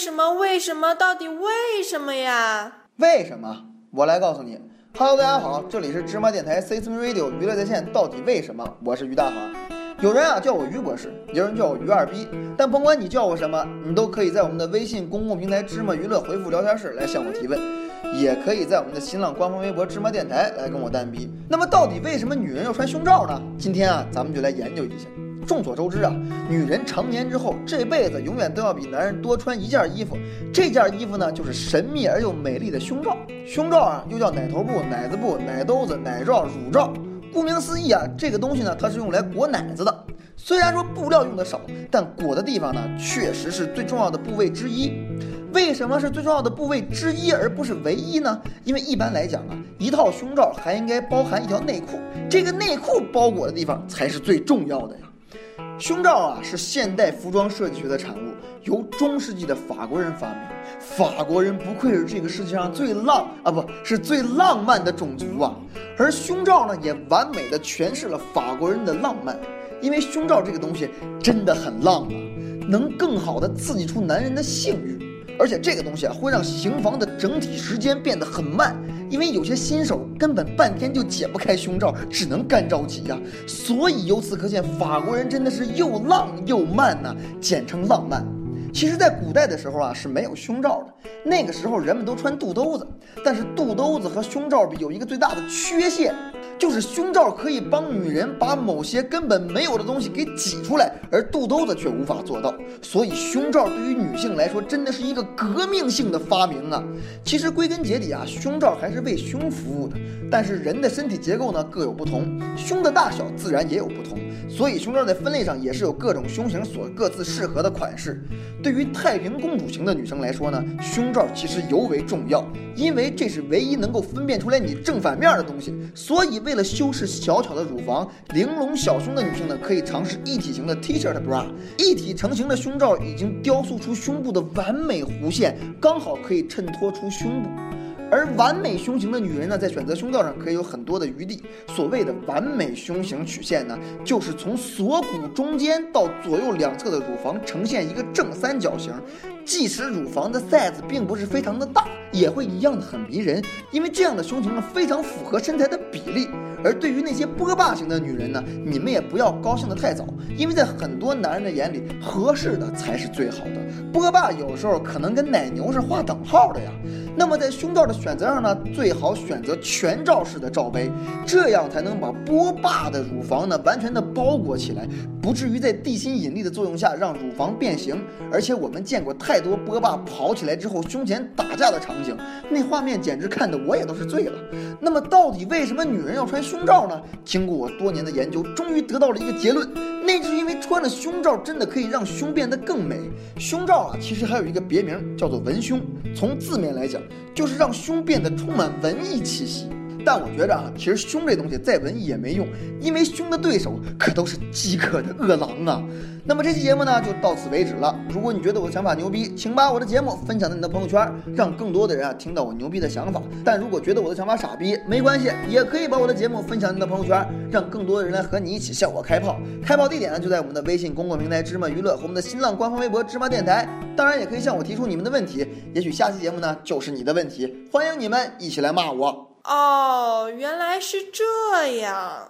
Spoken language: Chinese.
什么？为什么？到底为什么呀？为什么？我来告诉你。Hello，大家好，这里是芝麻电台 C S M Radio 娱乐在线。到底为什么？我是于大华。有人啊叫我于博士，有人叫我于二逼。但甭管你叫我什么，你都可以在我们的微信公共平台芝麻娱乐回复聊天室来向我提问，也可以在我们的新浪官方微博芝麻电台来跟我单逼。那么到底为什么女人要穿胸罩呢？今天啊，咱们就来研究一下。众所周知啊，女人成年之后，这辈子永远都要比男人多穿一件衣服。这件衣服呢，就是神秘而又美丽的胸罩。胸罩啊，又叫奶头布、奶子布、奶兜子、奶罩、乳罩。顾名思义啊，这个东西呢，它是用来裹奶子的。虽然说布料用的少，但裹的地方呢，确实是最重要的部位之一。为什么是最重要的部位之一，而不是唯一呢？因为一般来讲啊，一套胸罩还应该包含一条内裤，这个内裤包裹的地方才是最重要的呀。胸罩啊，是现代服装设计学的产物，由中世纪的法国人发明。法国人不愧是这个世界上最浪啊，不是最浪漫的种族啊。而胸罩呢，也完美的诠释了法国人的浪漫，因为胸罩这个东西真的很浪啊，能更好的刺激出男人的性欲。而且这个东西啊，会让行房的整体时间变得很慢，因为有些新手根本半天就解不开胸罩，只能干着急呀。所以由此可见，法国人真的是又浪又慢呐，简称浪漫。其实，在古代的时候啊，是没有胸罩的。那个时候人们都穿肚兜子，但是肚兜子和胸罩比有一个最大的缺陷。就是胸罩可以帮女人把某些根本没有的东西给挤出来，而肚兜子却无法做到。所以胸罩对于女性来说真的是一个革命性的发明啊！其实归根结底啊，胸罩还是为胸服务的。但是人的身体结构呢各有不同，胸的大小自然也有不同，所以胸罩在分类上也是有各种胸型所各自适合的款式。对于太平公主型的女生来说呢，胸罩其实尤为重要，因为这是唯一能够分辨出来你正反面的东西。所以为为了修饰小巧的乳房、玲珑小胸的女性呢，可以尝试一体型的 T-shirt bra。一体成型的胸罩已经雕塑出胸部的完美弧线，刚好可以衬托出胸部。而完美胸型的女人呢，在选择胸罩上可以有很多的余地。所谓的完美胸型曲线呢，就是从锁骨中间到左右两侧的乳房呈现一个正三角形。即使乳房的 size 并不是非常的大，也会一样的很迷人，因为这样的胸型呢，非常符合身材的比例。而对于那些波霸型的女人呢，你们也不要高兴的太早，因为在很多男人的眼里，合适的才是最好的。波霸有时候可能跟奶牛是划等号的呀。那么在胸罩的选择上呢，最好选择全罩式的罩杯，这样才能把波霸的乳房呢完全的包裹起来，不至于在地心引力的作用下让乳房变形。而且我们见过太多波霸跑起来之后胸前打架的场景，那画面简直看的我也都是醉了。那么到底为什么女人要穿？胸罩呢？经过我多年的研究，终于得到了一个结论，那就是因为穿了胸罩真的可以让胸变得更美。胸罩啊，其实还有一个别名叫做文胸，从字面来讲，就是让胸变得充满文艺气息。但我觉着啊，其实凶这东西再文艺也没用，因为凶的对手可都是饥渴的饿狼啊。那么这期节目呢就到此为止了。如果你觉得我的想法牛逼，请把我的节目分享到你的朋友圈，让更多的人啊听到我牛逼的想法。但如果觉得我的想法傻逼，没关系，也可以把我的节目分享你的朋友圈，让更多的人来和你一起向我开炮。开炮地点呢就在我们的微信公共平台芝麻娱乐和我们的新浪官方微博芝麻电台。当然也可以向我提出你们的问题，也许下期节目呢就是你的问题。欢迎你们一起来骂我。哦，原来是这样。